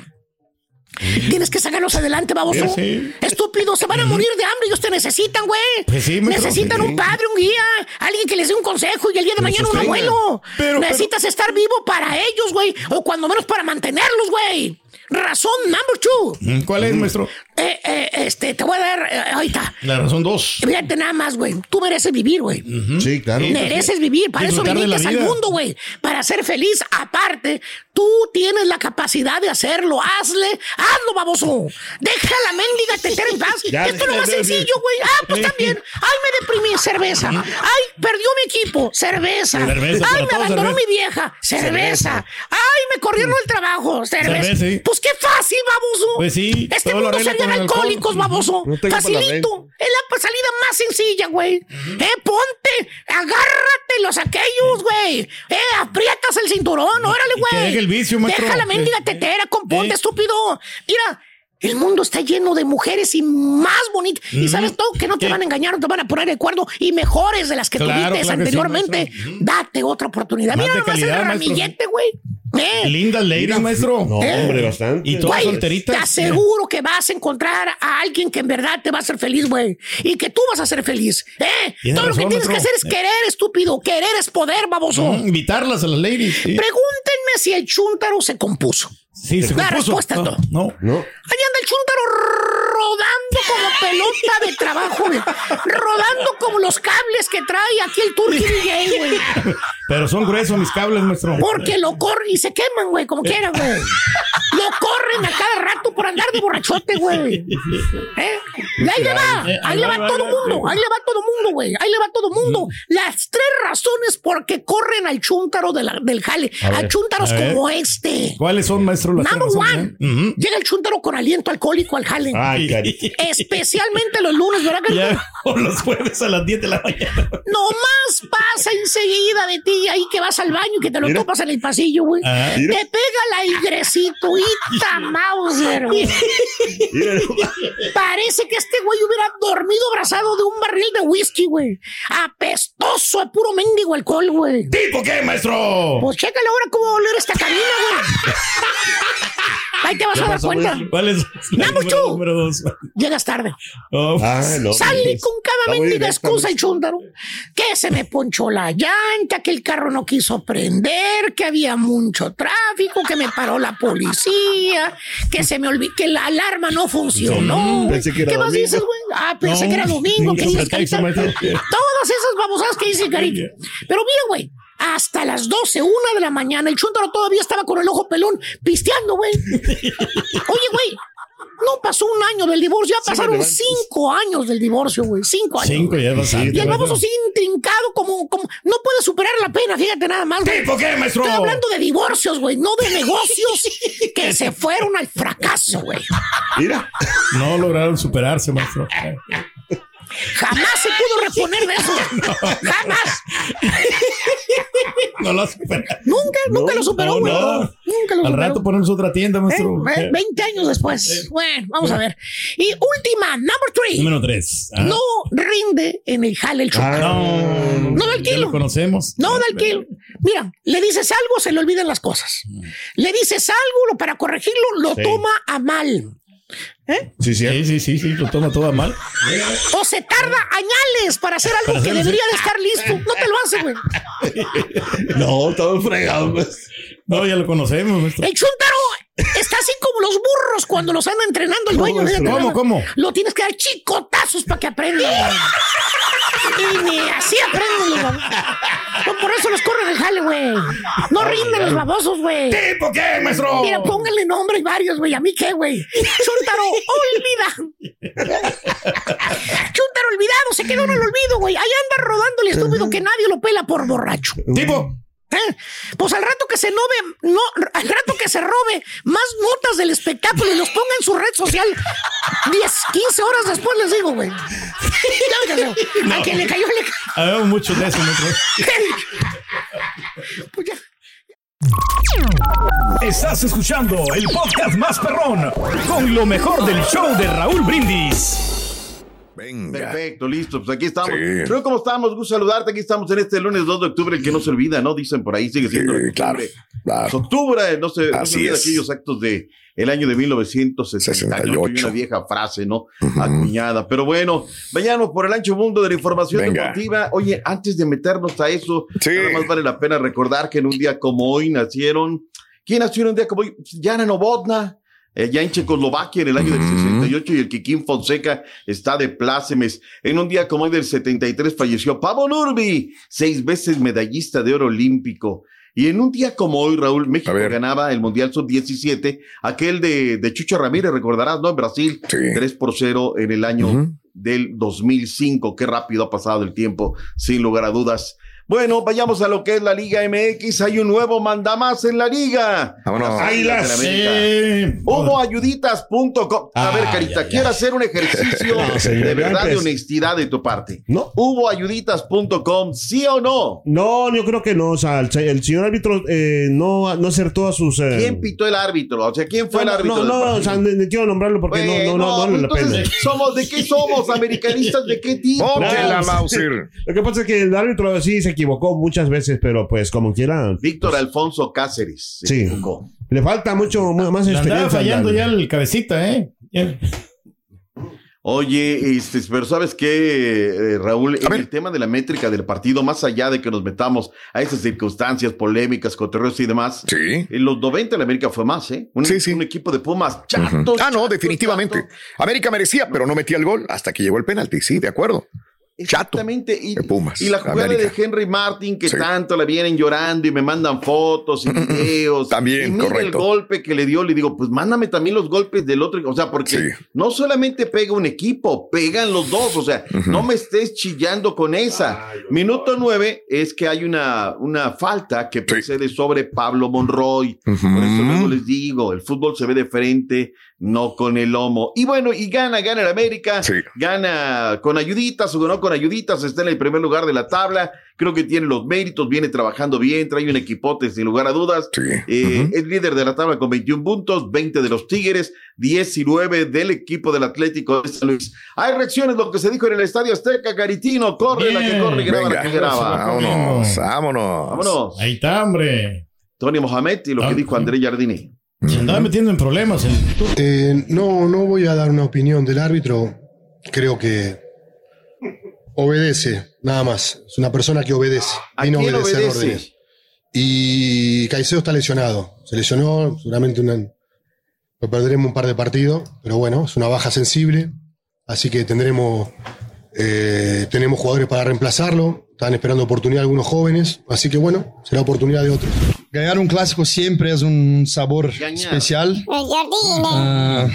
Tienes que sacarlos adelante, baboso. Estúpido, se van a morir de hambre. Ellos te necesitan, güey. Pues necesitan un padre, un guía, alguien que les dé un consejo y el día de mañana un abuelo. Necesitas estar vivo para ellos, güey. O cuando menos para mantenerlos, güey. razón number two. ¿Cuál es, maestro? Eh, eh, este, te voy a dar, eh, ahorita. La razón dos. Fíjate nada más, güey. Tú mereces vivir, güey. Sí, claro. Mereces vivir. Para eso Disfrutar de la viniste al vida. mundo, güey. Para ser feliz. Aparte, tú tienes la capacidad de hacerlo. Hazle, hazlo, baboso. Deja la mendiga tetera en paz. Ya, Esto es lo más sencillo, güey. Ah, pues también. Ay, me deprimí. Cerveza. Ay, perdió mi equipo. Cerveza. Cerveza Ay, para me abandonó cerveza. mi vieja. Cerveza. Ay, me corrieron del trabajo. Cerveza. Cerveza, sí. Pues qué fácil, baboso. Pues sí, Este todo lo mundo arregla serían alcohólicos, baboso. No Facilito. Es la salida más sencilla, güey. Eh, ponte, agárrate los aquellos, güey. Eh, aprietas el cinturón, órale, güey. deje el vicio, maestro. Deja la mendiga tetera, componte, eh. estúpido. Mira. El mundo está lleno de mujeres y más bonitas. Y Ujú. sabes todo que no te ¿Qué? van a engañar, no te van a poner de acuerdo. Y mejores de las que Claro, tuviste claro que sí, anteriormente. Ujú. Date otra oportunidad. Más Mira nomás el calidad, maestro. ramillete, güey. Eh. Lindas ladies, maestro. No, ¿Eh? hombre, bastante. Y todas Güey, solteritas. Te aseguro que vas a encontrar a alguien que en verdad te va a hacer feliz, güey. Y que tú vas a ser feliz. ¿Eh? Todo lo que tienes que hacer es querer, estúpido. Querer es poder, baboso. Mm, invitarlas a las ladies. Sí, Pregúntenme si el chúntaro se compuso. Sí, se La compuso. respuesta es no. No. No. Ahí anda el como pelota de trabajo, güey. Rodando como los cables que trae aquí el Turkey DJ, güey. Pero son gruesos mis cables, maestro. Porque lo corren y se queman, güey, como quieran, güey. Lo corren a cada rato por andar de borrachote, güey. ¿Eh? Y ahí le va, ahí le va todo mundo, ahí le va todo mundo, güey. Ahí le va todo mundo. Las tres razones por qué corren al chúntaro de la- del jale. A A, ver, chúntaros a como este. ¿Cuáles son, maestro? Las Number one. Llega el chúntaro con aliento alcohólico al jale. Ay, carita. Especialmente los lunes, ¿verdad? que Ya, o los jueves a las 10 de la mañana. Nomás pasa enseguida de ti ahí que vas al baño y que te lo Mira. topas en el pasillo, güey. Ah. Te pega airecito y Mauser, güey. Mira nomás. Parece que este güey hubiera dormido abrazado de un barril de whisky, güey. Apestoso, de puro mendigo alcohol, güey. ¿Tipo qué, maestro? Pues chécale ahora cómo va a oler esta cabina, güey. Ahí te vas a dar cuenta. ¿Cuál es? la Vamos, número, tú. número dos. Llegas tarde. Oh, Ah, no. Sale con cada mendiga excusa el chúndaro. Que se me ponchó la llanta, que el carro no quiso prender, que había mucho tráfico, que me paró la policía, que se me olvidó, que la alarma no funcionó. Pensé que era ¿Qué más dices, güey? Ah, pensé No, que era domingo, que dices. Todas esas babosadas que dice Carita. Pero mira, güey. Hasta las 12, una de la mañana, el chúndaro todavía estaba con el ojo pelón, pisteando, güey. Oye, güey, no pasó un año del divorcio, ya pasaron cinco años del divorcio, güey. Cinco años. Cinco ya es bastante. Y el baboso sigue intrincado como, como... No puede superar la pena, fíjate nada más. güey. ¿Tipo qué, maestro? Estoy hablando de divorcios, güey, no de negocios que se fueron al fracaso, güey. Mira. No lograron superarse, maestro. Jamás se pudo reponer de eso. Jamás. No lo superaron. Nunca, nunca lo superó, no, güey. no. Nunca lo Al superó. rato ponemos otra tienda, maestro. Eh, 20 años después. Bueno, vamos a ver. Y última, number three. Número tres. Ah. No rinde en el jale el Ah, chocolate. No, No da el kilo. lo conocemos. No da el kilo. Mira, le dices algo, se le olvidan las cosas. Le dices algo, para corregirlo, lo Sí. toma a mal. Sí, sí. Sí, sí, sí, sí, lo toma todo a mal. O se tarda añales para hacer algo Para que debería de estar listo. No te lo hace, güey. No, todo fregado. pues. No, ya lo conocemos, maestro. El chuntaro está así como los burros cuando los anda entrenando el dueño. ¿Cómo, más. cómo? Lo tienes que dar chicotazos para que aprenda. y ni así aprenden los. No, por eso los corren el jale, güey. No rinden los babosos, güey. ¿Tipo qué, maestro? Mira, pónganle nombre y varios, güey. ¿A mí qué, güey? Chuntaro, olvida. Chuntaro olvidado, se quedó en el olvido, güey. Ahí anda rodando el estúpido que nadie lo pela por borracho. ¿Tipo? ¿Eh? Pues al rato que se nove, no, al rato que se robe más notas del espectáculo y los ponga en su red social 10, 15 horas después les digo, güey. A No. quien le cayó, le cayó. Habemos mucho de eso, maestro. Pues ya. Estás escuchando el podcast más perrón con lo mejor del show de Raúl Brindis. Venga. Perfecto, listo. Pues aquí estamos. Sí. Pero ¿cómo estamos? Gusto saludarte. Aquí estamos en este lunes 2 de octubre, el que no se olvida, ¿no? Dicen por ahí, sigue siendo Sí, octubre. claro, octubre, no se, no se Así olvida es. aquellos actos de el año de 1968. 68. Una vieja frase, ¿no? Acuñada. Pero bueno, vayamos por el ancho mundo de la información Venga. deportiva. Oye, antes de meternos a eso, Sí. nada más vale la pena recordar que en un día como hoy nacieron. ¿Quién nació en un día como hoy? Yana Novotna. Eh, ya en Checoslovaquia en el año del 68 y el Kikín Fonseca está de plácemes. En un día como el del 73 falleció Pavo Nurbi, seis veces medallista de oro olímpico. Y en un día como hoy, Raúl, México ganaba el Mundial Sub-17, aquel de, de Chucho Ramírez, recordarás, ¿no? En Brasil, 3 por 0 en el año del 2005. Qué rápido ha pasado el tiempo, sin lugar a dudas. Bueno, vayamos a lo que es la Liga MX. Hay un nuevo mandamás en la liga. Vámonos. Águilas. Hubo ayuditas.com. A ver, Carita, quiero hacer un ejercicio No, de verdad de honestidad de tu parte. ¿No? Hubo ayuditas.com, ¿sí o no? No, yo creo que no. O sea, el, el señor árbitro eh, no, no acertó a sus. eh, ¿Quién pitó el árbitro? O sea, ¿quién fue no, el árbitro? No, no, partido? o sea, ni, quiero nombrarlo porque no, no, no, no, vale la entonces, pena. ¿Somos de qué somos? ¿Americanistas de qué tipo? No, sí. Lo que pasa es que el árbitro sí se equivocó muchas veces, pero pues como quiera. Víctor Alfonso Cáceres. se Sí. equivocó. Le falta mucho mu- más experiencia. andaba fallando al- ya el cabecita, ¿eh? Ya. Oye, este, pero ¿sabes qué, eh, Raúl? En el tema de la métrica del partido, más allá de que nos metamos a esas circunstancias polémicas, cotorreos y demás, en los 90 el América fue más, ¿eh? Un, un equipo de Pumas chato, Ah, no, definitivamente. América merecía, pero no metía el gol hasta que llegó el penalti. Sí, de acuerdo. Chato. Exactamente. Y, de Pumas. y la jugada América. de Henry Martin, que Sí. tanto la vienen llorando y me mandan fotos y videos. También, y mira el golpe que le dio, le digo, pues mándame también los golpes del otro. O sea, porque no solamente pega un equipo, pegan los dos. O sea, no me estés chillando con esa. Minuto nueve es que hay una, una falta que procede sobre Pablo Monroy. Por eso luego les digo, el fútbol se ve de frente, no con el lomo. Y bueno, y gana, gana el América, gana con ayuditas o no con ayuditas, está en el primer lugar de la tabla. Creo que tiene los méritos, viene trabajando bien, trae un equipote sin lugar a dudas. Eh, Es líder de la tabla con 21 puntos, 20 de los Tigres, 19 del equipo del Atlético de San Luis. Hay reacciones, lo que se dijo en el Estadio Azteca, Caritino, corre la que corre, graba la que graba. vámonos, vámonos. Vámonos. Ahí está, hombre. Tony Mohamed y lo que dijo André Jardini. Se andaba metiendo en problemas. El... Eh, no, no voy a dar una opinión del árbitro. Creo que obedece, nada más. Es una persona que obedece. ¿A y no quién obedecer obedece? órdenes. Y Caicedo está lesionado. Se lesionó, seguramente una- lo perderemos un par de partidos, pero bueno, es una baja sensible. Así que tendremos, eh, tenemos jugadores para reemplazarlo. Están esperando oportunidad algunos jóvenes. Así que bueno, será oportunidad de otros. Ganhar um clássico sempre é um sabor especial. Ah,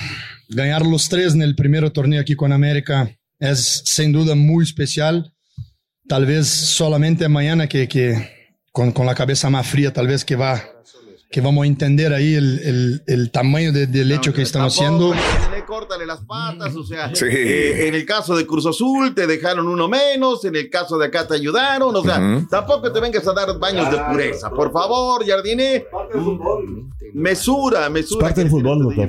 ganhar los tres no primeiro torneio aqui com a América é sem dúvida muito especial. Talvez solamente amanhã que, que com, com a cabeça mais fria, talvez que vá que vamos entender aí el, el, el tamaño de, del hecho que estamos haciendo. Córtale las patas, o sea, Sí. eh, en el caso de Cruz Azul te dejaron uno menos, en el caso de acá te ayudaron, o sea, tampoco te vengas a dar baños de pureza, por favor, Jardine. Mesura, mesura. Parte del fútbol, doctor.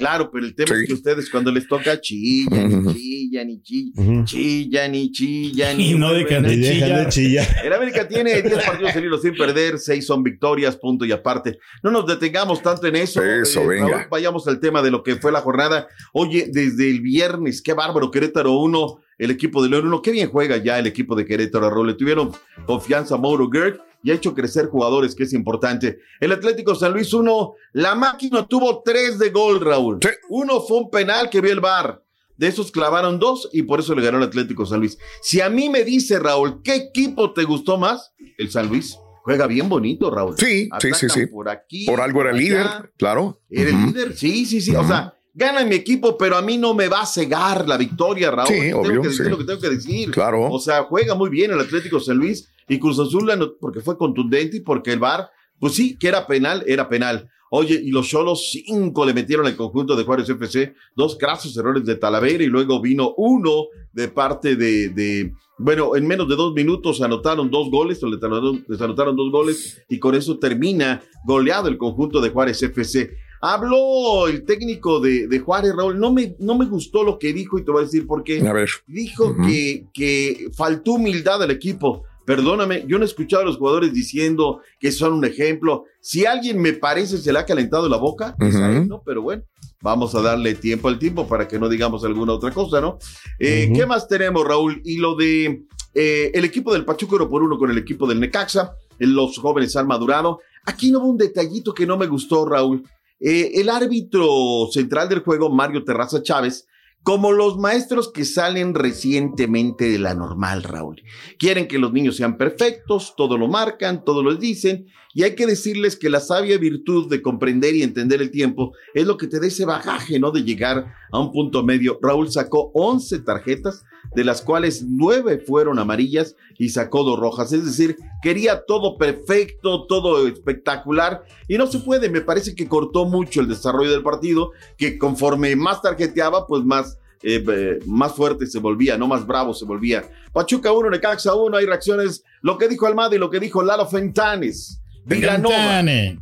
Claro, pero el tema es que ustedes cuando les toca chillan, y chillan y chillan, chillan y chillan. Y no dejan de Y dejan de chillar. El América tiene 10 partidos seguidos sin perder, 6 son victorias, punto y aparte. No nos detengamos tanto en eso. Eso, venga. Raúl, vayamos al tema de lo que fue la jornada. Oye, desde el viernes, qué bárbaro, Querétaro 1, el equipo de León 1, qué bien juega ya el equipo de Querétaro, Raúl. Le tuvieron confianza a Mauro Gerd y ha hecho crecer jugadores, que es importante. El Atlético San Luis 1, la máquina tuvo 3 de gol, Raúl. Uno fue un penal que vio el VAR. De esos clavaron dos y por eso le ganó el Atlético San Luis. Si a mí me dice, Raúl, ¿qué equipo te gustó más? El San Luis. Juega bien bonito, Raúl. Sí, sí, sí, sí. Por aquí. Por algo era líder, claro. Era el Ujú. líder, sí, sí, sí. O sea, gana mi equipo, pero a mí no me va a cegar la victoria, Raúl. Sí, tengo obvio, que decir sí. lo que tengo que decir. Claro. O sea, juega muy bien el Atlético San Luis y Cruz Azul porque fue contundente y porque el VAR, pues sí, que era penal, era penal. Oye, y los Cholos cinco le metieron al conjunto de Juárez FC, dos crasos errores de Talavera y luego vino uno de parte de, de- bueno, en menos de dos minutos anotaron dos goles, o les anotaron, les anotaron dos goles y con eso termina goleado el conjunto de Juárez FC. Habló el técnico de, de Juárez, Raúl, no me, no me gustó lo que dijo y te voy a decir por qué. A ver. Dijo que, que faltó humildad al equipo. Perdóname, yo no he escuchado a los jugadores diciendo que son un ejemplo. Si alguien me parece se le ha calentado la boca, es a él, ¿no? Pero bueno, vamos a darle tiempo al tiempo para que no digamos alguna otra cosa, ¿no? Eh, ¿Qué más tenemos, Raúl? Y lo de eh, el equipo del Pachuca uno por uno con el equipo del Necaxa, los jóvenes han madurado. Aquí no hubo un detallito que no me gustó, Raúl. Eh, el árbitro central del juego, Mario Terraza Chávez, como los maestros que salen recientemente de la normal, Raúl. Quieren que los niños sean perfectos, todo lo marcan, todo lo dicen, y hay que decirles que la sabia virtud de comprender y entender el tiempo es lo que te da ese bagaje, ¿no? De llegar a un punto medio. Raúl sacó 11 tarjetas, de las cuales 9 fueron amarillas y sacó dos rojas. Es decir, quería todo perfecto, todo espectacular, y no se puede. Me parece que cortó mucho el desarrollo del partido, que conforme más tarjeteaba, pues más eh, eh, más fuerte se volvía, no más bravo se volvía. Pachuca 1, Necaxa 1, hay reacciones. Lo que dijo Almada y lo que dijo Lalo Fentanes. Fentane.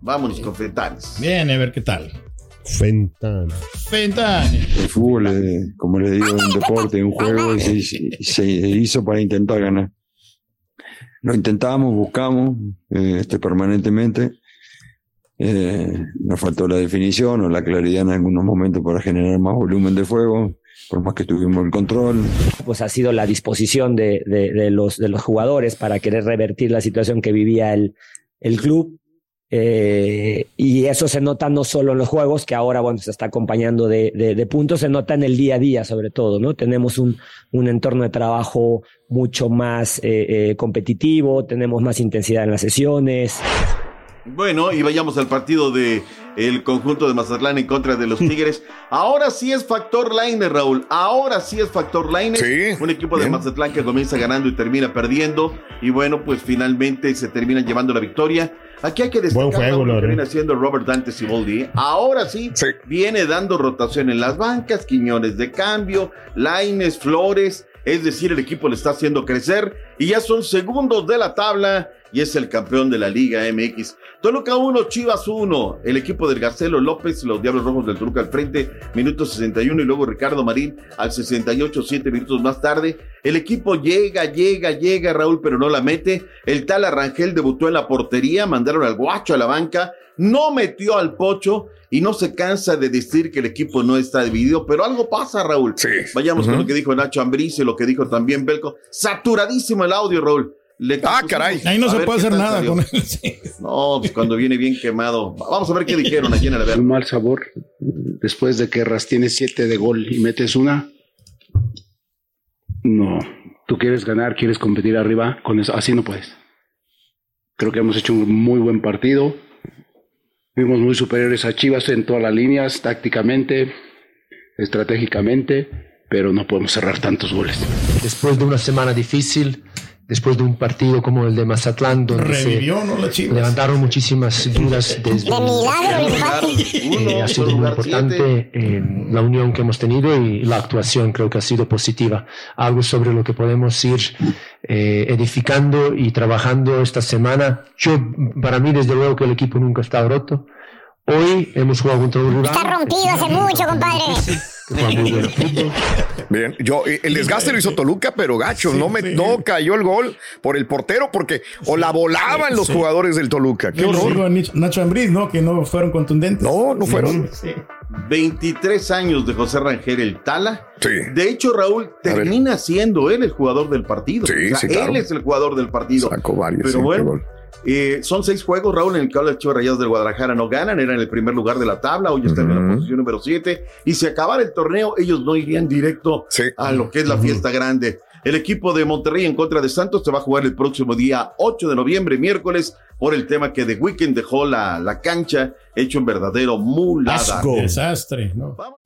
Vámonos con Fentanes. Bien, a ver qué tal. Fentane. Fentane. El fútbol, es, como le digo, un deporte, un juego, se, se hizo para intentar ganar. Lo intentamos, buscamos eh, este, permanentemente. Eh, nos faltó la definición o la claridad en algunos momentos para generar más volumen de fuego, por más que tuvimos el control. Pues ha sido la disposición de, de, los, de los jugadores para querer revertir la situación que vivía el, el club. Eh, y eso se nota no solo en los juegos, que ahora bueno, se está acompañando de, de, de, puntos, se nota en el día a día sobre todo, ¿no? Tenemos un, un entorno de trabajo mucho más eh, eh, competitivo, tenemos más intensidad en las sesiones. Bueno, y vayamos al partido de el conjunto de Mazatlán en contra de los Tigres. Ahora sí es factor Line, Raúl. Ahora sí es factor Line. Sí, Un equipo de. Mazatlán que comienza ganando y termina perdiendo. Y bueno, pues finalmente se termina llevando la victoria. Aquí hay que destacar Buen juego, lo que viene haciendo Robert Dante Siboldi. ¿eh? Ahora sí, viene dando rotación en las bancas, Quiñones de cambio, Laines, Flores. Es decir, el equipo le está haciendo crecer y ya son segundos de la tabla y es el campeón de la Liga MX. Toluca 1, Chivas 1. El equipo del Garcelo López, los Diablos Rojos del Toluca al frente, minuto 61 y luego Ricardo Marín al 68, 7 minutos más tarde. El equipo llega, llega, llega, Raúl, pero no la mete. El tal Arrangel debutó en la portería, mandaron al guacho a la banca, no metió al pocho y no se cansa de decir que el equipo no está dividido, pero algo pasa, Raúl. Vayamos con lo que dijo Nacho Ambriz y lo que dijo también Belco. Saturadísimo el audio, Raúl. Le Ah, caray. Ahí no A se puede hacer nada salió. con él. Sí. No, pues cuando viene bien quemado. Vamos a ver qué dijeron aquí en el Un mal sabor después de que Ras tienes siete de gol y metes una. No, tú quieres ganar, quieres competir arriba, con eso así no puedes. Creo que hemos hecho un muy buen partido. Fuimos muy superiores a Chivas en todas las líneas, tácticamente, estratégicamente, pero no podemos cerrar tantos goles. Después de una semana difícil, después de un partido como el de Mazatlán, donde Revivió, se ¿no? Levantaron muchísimas dudas desde De milagro. Eh, ha sido muy importante eh, la unión que hemos tenido y la actuación creo que ha sido positiva. Algo sobre lo que podemos ir eh, edificando y trabajando esta semana. Yo, para mí, desde luego que el equipo nunca estado roto. Hoy hemos jugado contra un rival. Está rompido hace mucho, compadre. Que juega muy buen fútbol. Bien, yo, eh, el desgaste lo hizo Toluca, pero gacho, no me no cayó el gol por el portero porque o la volaban los Sí. jugadores del Toluca. Qué Yo horror. a Nacho Ambriz, ¿no? Que no fueron contundentes. No, no fueron. Sí. 23 años de José Rangel el Tala. Sí. De hecho, Raúl termina siendo él el jugador del partido. Sí, O sea, sí, claro. Él es el jugador del partido. Sacó varios. Pero sí, bueno. Eh, son seis juegos, Raúl, en el que los Chivas Rayados del Guadalajara no ganan, eran el primer lugar de la tabla, hoy están en la posición número 7, y si acabara el torneo, ellos no irían directo a lo que es la fiesta grande. El equipo de Monterrey en contra de Santos se va a jugar el próximo día 8 de noviembre, miércoles, por el tema que The Weeknd dejó la, la cancha, hecho un verdadero mulada. Desastre, ¿no?